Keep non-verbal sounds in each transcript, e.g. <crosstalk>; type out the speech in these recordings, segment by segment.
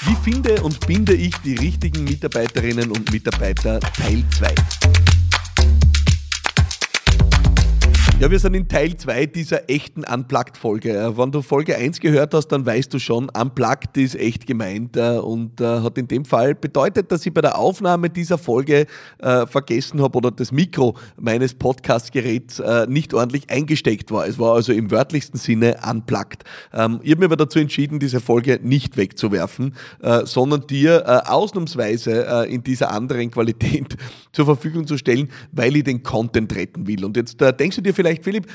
Wie finde und binde ich die richtigen Mitarbeiterinnen und Mitarbeiter Teil 2? Ja, wir sind in Teil 2 dieser echten Unplugged-Folge. Wenn du Folge 1 gehört hast, dann weißt du schon, Unplugged ist echt gemeint äh, und äh, hat in dem Fall bedeutet, dass ich bei der Aufnahme dieser Folge äh, vergessen habe oder das Mikro meines Podcast-Geräts nicht ordentlich eingesteckt war. Es war also im wörtlichsten Sinne unplugged. Ähm, ich habe mir aber dazu entschieden, diese Folge nicht wegzuwerfen, sondern dir ausnahmsweise in dieser anderen Qualität <laughs> zur Verfügung zu stellen, weil ich den Content retten will. Und jetzt denkst du dir vielleicht, vielleicht, Philipp,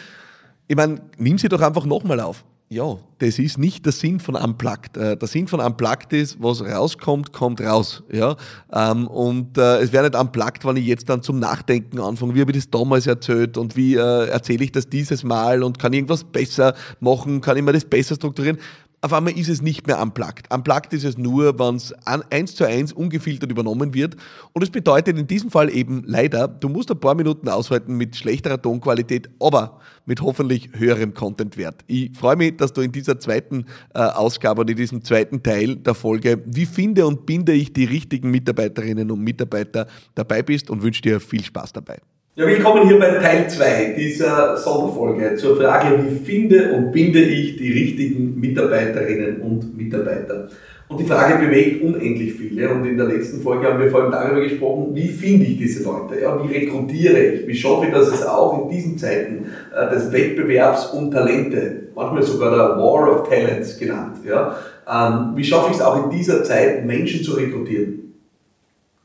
ich meine, nimm sie doch einfach nochmal auf. Ja, das ist nicht der Sinn von Unplugged. Äh, der Sinn von Unplugged ist, was rauskommt, kommt raus. Ja? Ähm, und äh, es wäre nicht Unplugged, wenn ich jetzt dann zum Nachdenken anfange, wie habe ich das damals erzählt und wie äh, erzähle ich das dieses Mal und kann irgendwas besser machen, kann ich mir das besser strukturieren auf einmal ist es nicht mehr unplugged. Unplugged ist es nur, wenn es eins zu eins ungefiltert übernommen wird. Und es bedeutet in diesem Fall eben leider, du musst ein paar Minuten aushalten mit schlechterer Tonqualität, aber mit hoffentlich höherem Contentwert. Ich freue mich, dass du in dieser zweiten äh, Ausgabe und in diesem zweiten Teil der Folge, wie finde und binde ich die richtigen Mitarbeiterinnen und Mitarbeiter dabei bist und wünsche dir viel Spaß dabei. Ja, willkommen hier bei Teil 2 dieser Sonderfolge zur Frage, wie finde und binde ich die richtigen Mitarbeiterinnen und Mitarbeiter. Und die Frage bewegt unendlich viele und in der letzten Folge haben wir vor allem darüber gesprochen, wie finde ich diese Leute, ja, wie rekrutiere ich, wie schaffe ich, dass es auch in diesen Zeiten äh, des Wettbewerbs um Talente, manchmal sogar der War of Talents genannt, ja, ähm, wie schaffe ich es auch in dieser Zeit, Menschen zu rekrutieren.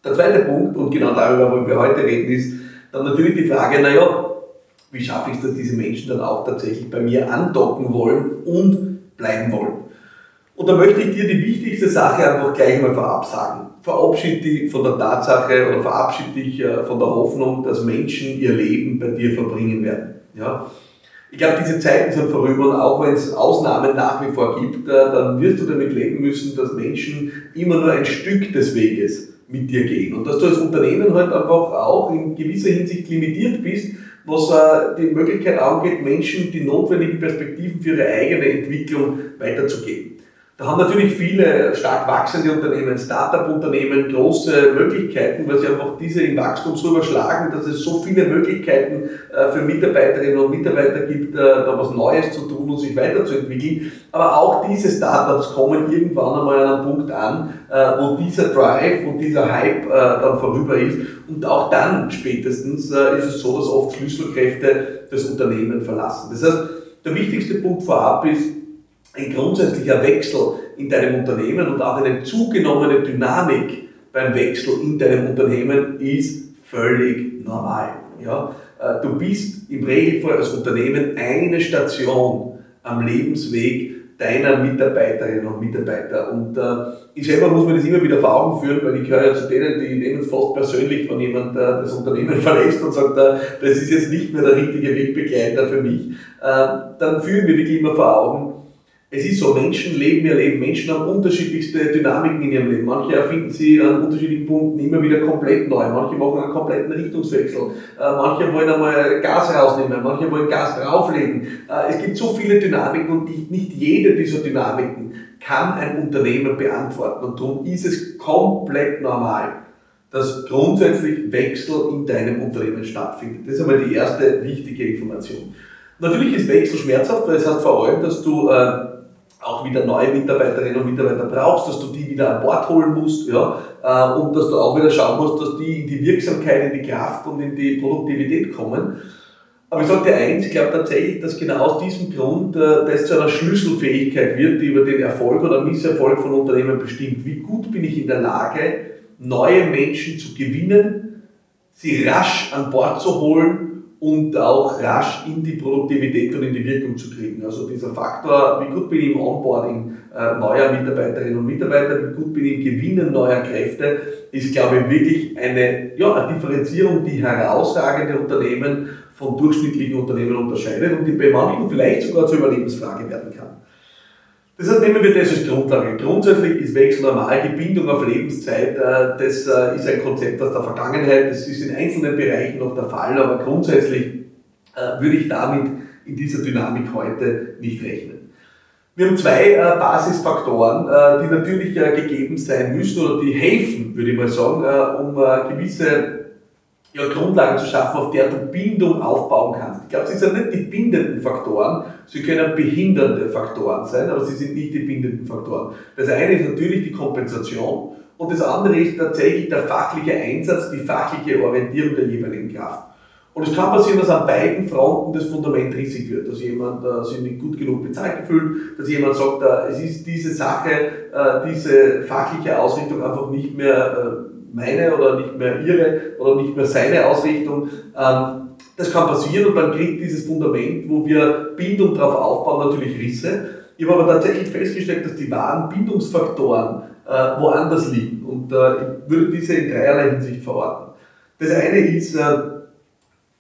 Der zweite Punkt, und genau darüber wollen wir heute reden, ist, dann natürlich die Frage, naja, wie schaffe ich es, dass diese Menschen dann auch tatsächlich bei mir andocken wollen und bleiben wollen. Und da möchte ich dir die wichtigste Sache einfach gleich mal vorab sagen. Verabschiede dich von der Tatsache oder verabschiede dich äh, von der Hoffnung, dass Menschen ihr Leben bei dir verbringen werden. Ja? Ich glaube, diese Zeiten sind vorüber und auch wenn es Ausnahmen nach wie vor gibt, äh, dann wirst du damit leben müssen, dass Menschen immer nur ein Stück des Weges mit dir gehen. Und dass du als Unternehmen halt einfach auch in gewisser Hinsicht limitiert bist, was äh, die Möglichkeit angeht, Menschen die notwendigen Perspektiven für ihre eigene Entwicklung weiterzugeben. Da haben natürlich viele stark wachsende Unternehmen, Start-up-Unternehmen große Möglichkeiten, weil sie einfach diese im Wachstum so überschlagen, dass es so viele Möglichkeiten äh, für Mitarbeiterinnen und Mitarbeiter gibt, äh, da was Neues zu tun und sich weiterzuentwickeln. Aber auch diese Startups kommen irgendwann einmal an einen Punkt an, äh, wo dieser Drive und dieser Hype dann vorüber ist. Und auch dann spätestens ist es so, dass oft Schlüsselkräfte das Unternehmen verlassen. Das heißt, der wichtigste Punkt vorab ist, ein grundsätzlicher Wechsel in deinem Unternehmen und auch eine zugenommene Dynamik beim Wechsel in deinem Unternehmen ist völlig normal. Ja? Äh, du bist im Regelfall als Unternehmen eine Station am Lebensweg deiner Mitarbeiterinnen und Mitarbeiter. Und äh, ich selber muss mir das immer wieder vor Augen führen, weil ich gehöre ja zu denen, die nehmen es fast persönlich, wenn jemand äh, das Unternehmen <laughs> verlässt und sagt, äh, das ist jetzt nicht mehr der richtige Wegbegleiter für mich. Äh, dann fühlen wir wirklich immer vor Augen, es ist so, Menschen leben ihr Leben, Menschen haben unterschiedlichste Dynamiken in ihrem Leben. Manche erfinden sie an unterschiedlichen Punkten immer wieder komplett neu, manche machen einen kompletten Richtungswechsel, äh, manche wollen einmal Gas rausnehmen, manche wollen Gas drauflegen. Äh, es gibt so viele Dynamiken und nicht jede dieser Dynamiken kann ein Unternehmen beantworten. Und darum ist es komplett normal, dass grundsätzlich Wechsel in deinem Unternehmen stattfindet. Das ist einmal die erste wichtige Information. Natürlich ist Wechsel schmerzhaft, weil es heißt vor allem, dass du äh, auch wieder neue Mitarbeiterinnen und Mitarbeiter brauchst, dass du die wieder an Bord holen musst, ja, äh, und dass du auch wieder schauen musst, dass die in die Wirksamkeit, in die Kraft und in die Produktivität kommen. Aber ich sage dir eins, ich glaube tatsächlich, dass genau aus diesem Grund äh, das zu einer Schlüsselfähigkeit wird, die über den Erfolg oder Misserfolg von Unternehmen bestimmt. Wie gut bin ich in der Lage, neue Menschen zu gewinnen, sie rasch an Bord zu holen und auch rasch in die Produktivität und in die Wirkung zu kriegen. Also dieser Faktor, wie gut bin ich im Onboarding äh, neuer Mitarbeiterinnen und Mitarbeiter, wie gut bin ich im Gewinnen neuer Kräfte, ist, glaube ich, wirklich eine, ja, eine Differenzierung, die herausragende Unternehmen von durchschnittlichen Unternehmen unterscheidet und die bei manchen vielleicht sogar zur Überlebensfrage werden kann. Heißt, nehmen wir das als Grundlage. Grundsätzlich ist Wechsel normal. Die Bindung auf Lebenszeit, äh, das äh, ist ein Konzept aus der Vergangenheit. Das ist in einzelnen Bereichen noch der Fall, aber grundsätzlich äh, würde ich damit in dieser Dynamik heute nicht rechnen. Wir haben zwei Basisfaktoren, die natürlich gegeben sein müssen oder die helfen, würde ich mal sagen, um gewisse ja, Grundlagen zu schaffen, auf der du Bindung aufbauen kannst. Ich glaube, sie sind nicht die bindenden Faktoren, sie können behindernde Faktoren sein, aber sie sind nicht die bindenden Faktoren. Das eine ist natürlich die Kompensation und das andere ist tatsächlich der fachliche Einsatz, die fachliche Orientierung der jeweiligen Kraft. Und es kann passieren, dass an beiden Fronten das Fundament riesig wird, dass jemand äh, sich nicht gut genug bezahlt fühlt, dass jemand sagt, äh, es ist diese Sache, äh, diese fachliche Ausrichtung einfach nicht mehr äh, meine oder nicht mehr ihre oder nicht mehr seine Ausrichtung. Ähm, das kann passieren und dann kriegt dieses Fundament, wo wir Bindung darauf aufbauen, natürlich Risse. Ich habe aber tatsächlich festgestellt, dass die wahren Bindungsfaktoren äh, woanders liegen und äh, ich würde diese in dreierlei Hinsicht verorten. Das eine ist äh,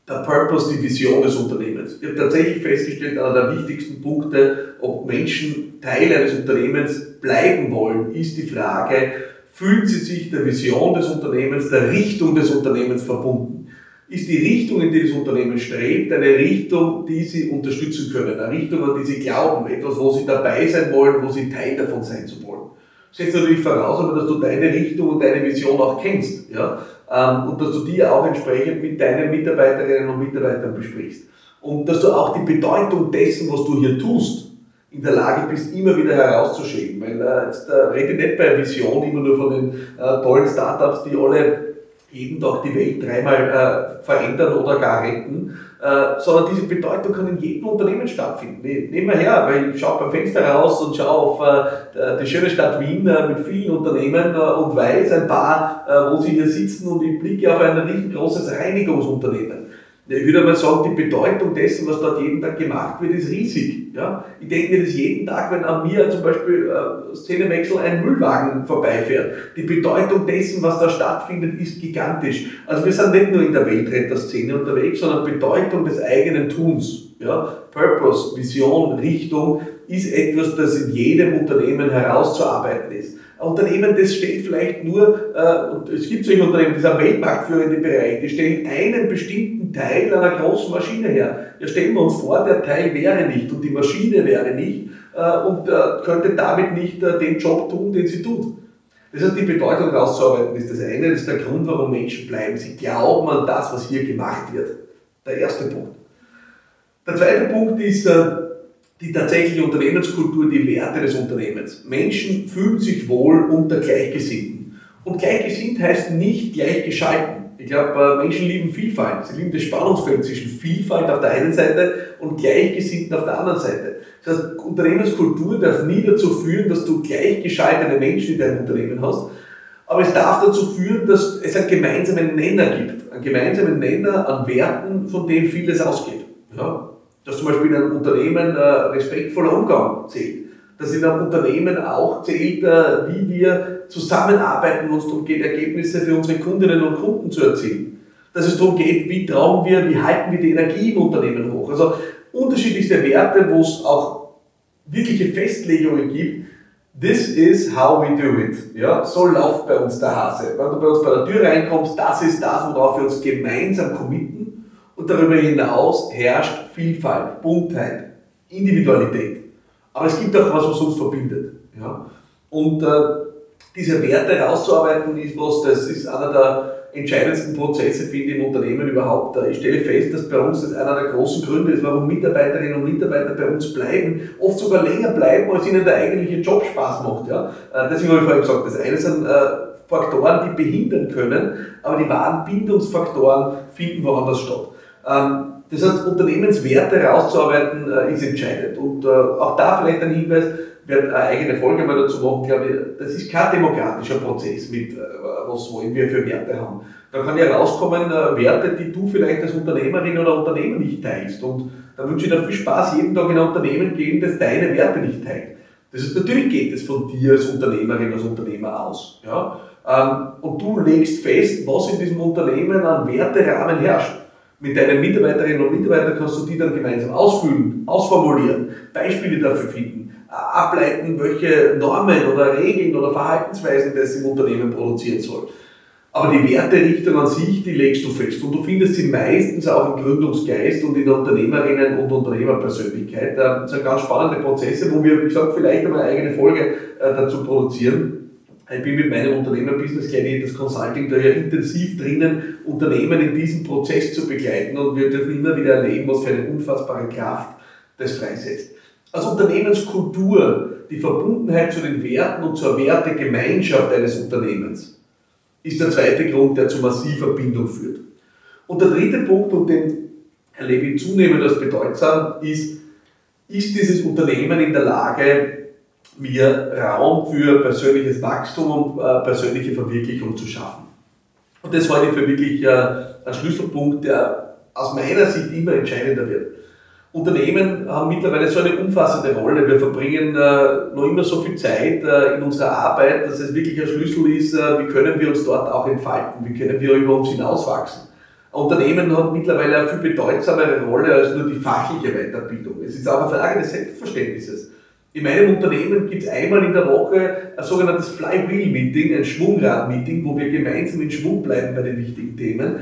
der Purpose, die Vision des Unternehmens. Ich habe tatsächlich festgestellt, einer der wichtigsten Punkte, ob Menschen Teil eines Unternehmens bleiben wollen, ist die Frage, Fühlen Sie sich der Vision des Unternehmens, der Richtung des Unternehmens verbunden? Ist die Richtung, in die das Unternehmen strebt, eine Richtung, die Sie unterstützen können, eine Richtung, an die Sie glauben, etwas, wo Sie dabei sein wollen, wo Sie Teil davon sein zu wollen? setzt natürlich voraus, aber dass du deine Richtung und deine Vision auch kennst, ja, ähm, und dass du die auch entsprechend mit deinen Mitarbeiterinnen und Mitarbeitern besprichst. Und dass du auch die Bedeutung dessen, was du hier tust, in der Lage bist, immer wieder herauszuschieben. Weil äh, jetzt äh, rede ich nicht bei Vision immer nur von den äh, tollen Startups, die alle jeden Tag die Welt dreimal äh, verändern oder gar retten, äh, sondern diese Bedeutung kann in jedem Unternehmen stattfinden. Nehmen wir her, weil ich schaue beim Fenster raus und schaue auf äh, die schöne Stadt Wien äh, mit vielen Unternehmen äh, und weiß ein paar, äh, wo sie hier sitzen und ich blicke auf ein riesengroßes Reinigungsunternehmen. Ich würde mal sagen, die Bedeutung dessen, was dort jeden Tag gemacht wird, ist riesig. Ja? Ich denke mir das jeden Tag, wenn an mir zum Beispiel äh, Szenewechsel ein Müllwagen vorbeifährt. Die Bedeutung dessen, was da stattfindet, ist gigantisch. Also wir sind nicht nur in der Weltretter-Szene unterwegs, sondern Bedeutung des eigenen Tuns. Ja? Purpose, Vision, Richtung ist etwas, das in jedem Unternehmen herauszuarbeiten ist. Unternehmen, das steht vielleicht nur, äh, und es gibt solche Unternehmen, die sind weltmarktführende Bereich, die stellen einen bestimmten Teil einer großen Maschine her. Ja, stellen wir uns vor, der Teil wäre nicht und die Maschine wäre nicht äh, und äh, könnte damit nicht äh, den Job tun, den sie tut. Das heißt, die Bedeutung rauszuarbeiten ist das eine, das ist der Grund, warum Menschen bleiben. Sie glauben an das, was hier gemacht wird. Der erste Punkt. Der zweite Punkt ist, äh, die tatsächliche Unternehmenskultur, die Werte des Unternehmens. Menschen fühlen sich wohl unter Gleichgesinnten. Und gleichgesinnt heißt nicht gleichgeschalten. Ich glaube, äh, Menschen lieben Vielfalt. Sie lieben das Spannungsfeld zwischen Vielfalt auf der einen Seite und Gleichgesinnten auf der anderen Seite. Das heißt, Unternehmenskultur darf nie dazu führen, dass du gleichgeschaltete Menschen in deinem Unternehmen hast, aber es darf dazu führen, dass es einen gemeinsamen Nenner gibt. Einen gemeinsamen Nenner an Werten, von denen vieles ausgeht. Ja? Dass zum Beispiel in einem Unternehmen äh, respektvoller Umgang zählt, dass in einem Unternehmen auch zählt, äh, wie wir zusammenarbeiten, wenn es darum geht, Ergebnisse für unsere Kundinnen und Kunden zu erzielen. Dass es darum geht, wie trauen wir, wie halten wir die Energie im Unternehmen hoch. Also unterschiedlichste Werte, wo es auch wirkliche Festlegungen gibt, This is how we do it. Ja, so läuft bei uns der Hase. Wenn du bei uns bei der Tür reinkommst, das ist das, worauf wir uns gemeinsam committen und darüber hinaus herrscht Vielfalt, Buntheit, Individualität. Aber es gibt auch was, was uns verbindet. Ja? Und äh, diese Werte herauszuarbeiten ist was, das ist einer der entscheidendsten Prozesse, finde ich, im Unternehmen überhaupt. Ich stelle fest, dass bei uns einer der großen Gründe ist, warum Mitarbeiterinnen und Mitarbeiter bei uns bleiben, oft sogar länger bleiben, als ihnen der eigentliche Job Spaß macht. Ja? Äh, deswegen habe ich vorhin gesagt, das eine sind äh, Faktoren, die behindern können, aber die wahren Bindungsfaktoren finden woanders statt. Ähm, das heißt, Unternehmenswerte herauszuarbeiten äh, ist entscheidend. Und äh, auch da vielleicht ein Hinweis, werde eine eigene Folge mal dazu machen, glaube ich, das ist kein demokratischer Prozess mit, äh, was wollen wir für Werte haben. Da kann ja rauskommen, Werte, die du vielleicht als Unternehmerin oder Unternehmer nicht teilst. Und da wünsche ich dir viel Spaß, jeden Tag in ein Unternehmen gehen, das deine Werte nicht teilt. Das ist, natürlich geht es von dir als Unternehmerin, als Unternehmer aus. Ja? Ähm, und du legst fest, was in diesem Unternehmen an Werterahmen herrscht. Mit deinen Mitarbeiterinnen und Mitarbeitern kannst du die dann gemeinsam ausfüllen, ausformulieren, Beispiele dafür finden, ableiten, welche Normen oder Regeln oder Verhaltensweisen das im Unternehmen produzieren soll. Aber die Werterichtung an sich, die legst du fest. Und du findest sie meistens auch im Gründungsgeist und in der Unternehmerinnen- und Unternehmerpersönlichkeit. Das sind ganz spannende Prozesse, wo wir, wie gesagt, vielleicht einmal eine eigene Folge äh, dazu produzieren. Ich bin mit meinem Unternehmen Business Gladiators Consulting da ja intensiv drinnen, Unternehmen in diesem Prozess zu begleiten und wir dürfen immer wieder erleben, was für eine unfassbare Kraft das freisetzt. Als Unternehmenskultur, die Verbundenheit zu den Werten und zur Wertegemeinschaft eines Unternehmens ist der zweite Grund, der zu massiver Bindung führt. Und der dritte Punkt, und den erlebe ich zunehmend als bedeutsam, ist, ist dieses Unternehmen in der Lage, mir Raum für persönliches Wachstum und äh, persönliche Verwirklichung zu schaffen. Und das ich für wirklich äh, ein Schlüsselpunkt, der aus meiner Sicht immer entscheidender wird. Unternehmen haben mittlerweile so eine umfassende Rolle. Wir verbringen äh, noch immer so viel Zeit äh, in unserer Arbeit, dass es wirklich ein Schlüssel ist, äh, wie können wir uns dort auch entfalten, wie können wir über uns hinauswachsen. Unternehmen hat mittlerweile eine viel bedeutsamere Rolle als nur die fachliche Weiterbildung. Es ist auch eine Frage des Selbstverständnisses. In meinem Unternehmen gibt es einmal in der Woche ein sogenanntes Flywheel-Meeting, ein Schwungrad-Meeting, wo wir gemeinsam in Schwung bleiben bei den wichtigen Themen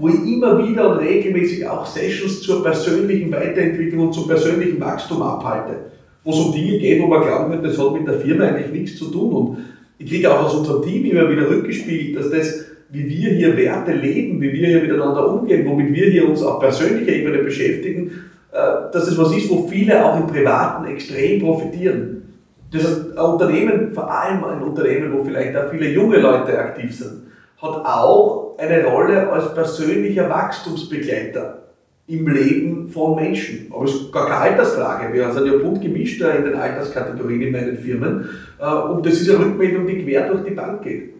wo ich immer wieder und regelmäßig auch Sessions zur persönlichen Weiterentwicklung und zum persönlichen Wachstum abhalte, wo es um Dinge geht, wo man glauben könnte, das hat mit der Firma eigentlich nichts zu tun. Und ich kriege auch aus unserem Team immer wieder rückgespielt, dass das, wie wir hier Werte leben, wie wir hier miteinander umgehen, womit wir hier uns auf persönlicher Ebene beschäftigen, dass das was ist, wo viele auch im Privaten extrem profitieren. Das heißt, ein Unternehmen, vor allem ein Unternehmen, wo vielleicht auch viele junge Leute aktiv sind, hat auch eine Rolle als persönlicher Wachstumsbegleiter im Leben von Menschen. Aber es ist gar keine Altersfrage. Wir sind ja bunt gemischt in den Alterskategorien in meinen Firmen. Äh, und das ist eine Rückmeldung, die quer durch die Bank geht.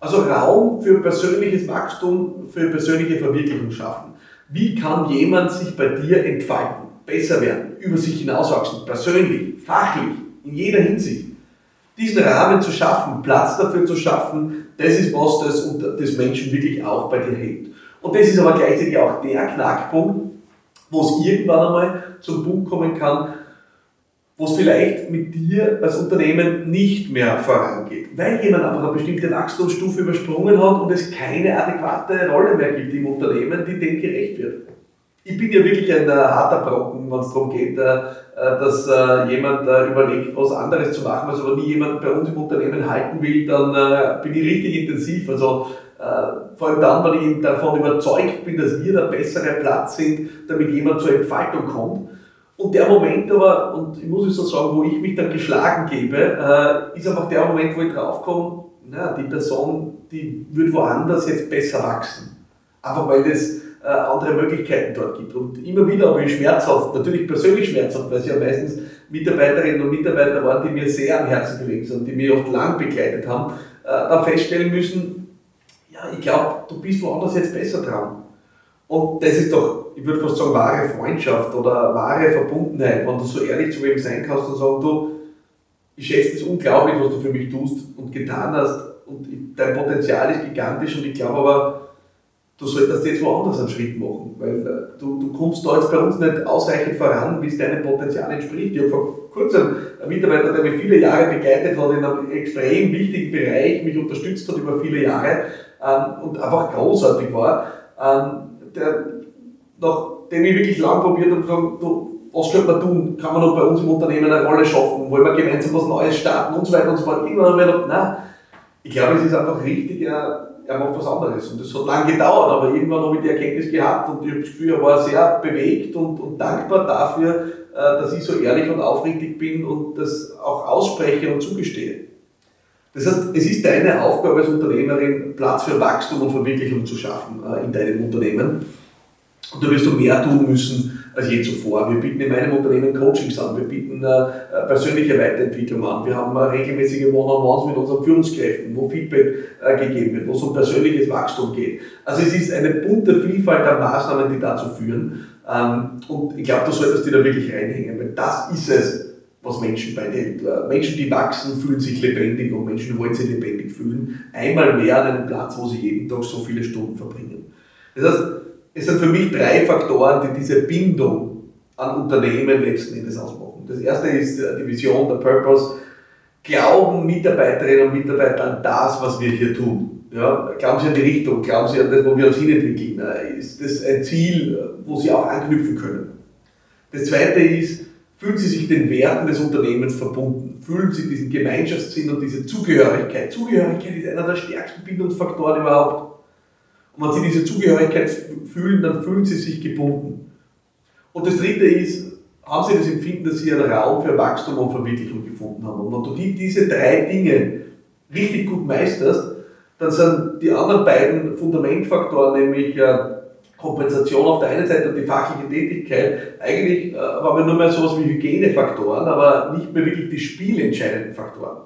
Also Raum für persönliches Wachstum, für persönliche Verwirklichung schaffen. Wie kann jemand sich bei dir entfalten, besser werden, über sich hinauswachsen, persönlich, fachlich, in jeder Hinsicht? Diesen Rahmen zu schaffen, Platz dafür zu schaffen, das ist was, das das Menschen wirklich auch bei dir hält. Und das ist aber gleichzeitig auch der Knackpunkt, wo es irgendwann einmal zum Punkt kommen kann, wo es vielleicht mit dir als Unternehmen nicht mehr vorangeht, weil jemand einfach eine bestimmte Wachstumsstufe übersprungen hat und es keine adäquate Rolle mehr gibt im Unternehmen, die dem gerecht wird ich bin ja wirklich ein äh, harter Brocken, wenn es darum geht, äh, äh dass äh, jemand äh, überlegt, was anderes zu machen. Also wenn nie jemand bei uns im Unternehmen halten will, dann äh, bin ich richtig intensiv. Also vor allem dann, wenn ich davon überzeugt bin, dass wir der bessere Platz sind, damit jemand zur Entfaltung kommt. Und der Moment aber, und ich muss es so sagen, wo ich mich dann geschlagen gebe, ist einfach der Moment, wo ich draufkomme, na, die Person, die wird woanders jetzt besser wachsen. Einfach weil das äh, andere Möglichkeiten dort gibt. Und immer wieder habe ich schmerzhaft, natürlich persönlich schmerzhaft, weil es ja meistens Mitarbeiterinnen und Mitarbeiter waren, die mir sehr am Herzen gelegen sind, die mich oft lang begleitet haben, äh, dann feststellen müssen, ja, ich glaube, du bist woanders jetzt besser dran. Und das ist doch, ich würde fast sagen, wahre Freundschaft oder wahre Verbundenheit, wenn du so ehrlich zu wem sein kannst und sagen, du, ich schätze es unglaublich, was du für mich tust und getan hast und dein Potenzial ist gigantisch und ich glaube aber, du solltest jetzt woanders einen Schritt machen, weil äh, du, du kommst da jetzt bei uns nicht ausreichend voran, wie es deinem Potenzial entspricht. Ich habe vor kurzem einen Mitarbeiter, der mich viele Jahre begleitet hat, in einem extrem wichtigen Bereich, mich unterstützt hat über viele Jahre ähm, und einfach großartig war, ähm, der, nachdem ich wirklich lang probiert habe, gesagt, was könnte man tun? Kann man noch bei uns im Unternehmen eine Rolle schaffen? Wollen wir gemeinsam was Neues starten und so weiter und so fort? Irgendwann habe ich gedacht, nein, ich glaube, es ist einfach richtig, er macht was anderes. Und das hat lange gedauert, aber irgendwann habe ich die Erkenntnis gehabt und ich habe das Gefühl, er war sehr bewegt und, und dankbar dafür, äh, dass ich so ehrlich und aufrichtig bin und das auch ausspreche und zugestehe. Das heißt, es ist deine Aufgabe als Unternehmerin, Platz für Wachstum und Verwirklichung zu schaffen äh, in deinem Unternehmen. Und da wirst du mehr tun müssen, als je zuvor. Wir bieten in meinem Unternehmen Coachings an, wir bieten äh, äh, persönliche Weiterentwicklung an, wir haben regelmäßige One-on-Ones mit unseren Führungskräften, wo Feedback gegeben wird, wo es um persönliches Wachstum geht. Also es ist eine bunte Vielfalt an Maßnahmen, die dazu führen. Ähm, und ich glaube, du solltest dir da wirklich reinhängen, weil das ist es, was Menschen bei hält. Äh, Menschen, die wachsen, fühlen sich lebendig und Menschen wollen sich lebendig fühlen. Einmal mehr an einem Platz, wo sie jeden Tag so viele Stunden verbringen. Das heißt, es sind für mich drei Faktoren, die diese Bindung an Unternehmen letzten Endes ausmachen. Das erste ist die Vision, der Purpose. Glauben Mitarbeiterinnen und Mitarbeiter an das, was wir hier tun? Ja, glauben Sie an die Richtung? Glauben Sie an das, wo wir uns hinentwickeln? Ist das ein Ziel, wo Sie auch anknüpfen können? Das zweite ist, fühlen Sie sich den Werten des Unternehmens verbunden? Fühlen Sie diesen Gemeinschaftssinn und diese Zugehörigkeit? Zugehörigkeit ist einer der stärksten Bindungsfaktoren überhaupt. Und wenn Sie diese Zugehörigkeit fühlen, dann fühlen Sie sich gebunden. Und das dritte ist, haben Sie das Empfinden, dass Sie einen Raum für Wachstum und Verwirklichung gefunden haben. Und wenn du diese drei Dinge richtig gut meisterst, dann sind die anderen beiden Fundamentfaktoren, nämlich äh, Kompensation auf der einen Seite und die fachliche Tätigkeit, eigentlich äh, waren wir nur mehr sowas wie Hygienefaktoren, aber nicht mehr wirklich die spielentscheidenden Faktoren.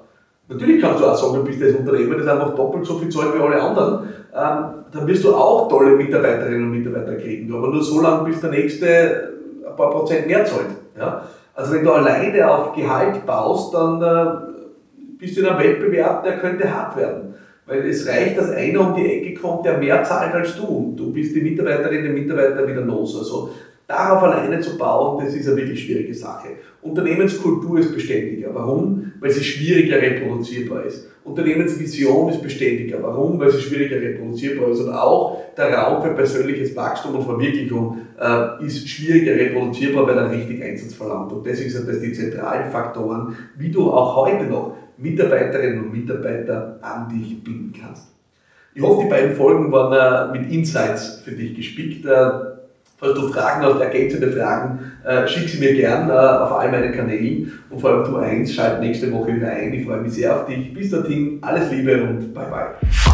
Natürlich kannst du auch sagen, du bist das Unternehmen, das einfach doppelt so viel zahlt wie alle anderen. Ähm, dann wirst du auch tolle Mitarbeiterinnen und Mitarbeiter kriegen, aber nur so lange, bis der nächste ein paar Prozent mehr zahlt. Ja? Also wenn du alleine auf Gehalt baust, dann äh, bist du in einem Wettbewerb, der könnte hart werden. Weil es reicht, dass einer um die Ecke kommt, der mehr zahlt als du. Und du bist die Mitarbeiterin, der Mitarbeiter wieder los. Also darauf alleine zu bauen, das ist eine wirklich schwierige Sache. Unternehmenskultur ist beständiger. Warum? Weil sie schwieriger reproduzierbar ist. Unternehmensvision ist beständiger. Warum? Weil sie schwieriger reproduzierbar ist. Und auch der Raum für persönliches Wachstum und Verwirklichung äh, ist schwieriger reproduzierbar, weil er richtig Einsatz verlangt. Und deswegen sind das die zentralen Faktoren, wie du auch heute noch Mitarbeiterinnen und Mitarbeiter an dich binden kannst. Ich hoffe, die beiden Folgen waren äh, mit Insights für dich gespickt. Äh, falls du Fragen hast, ergänzende Fragen, äh, schick sie mir gern auf all meinen Kanälen. Und vor allem du eins, schalt nächste Woche wieder ein. Ich freue mich sehr auf dich. Bis dorthin, alles Liebe und bye bye.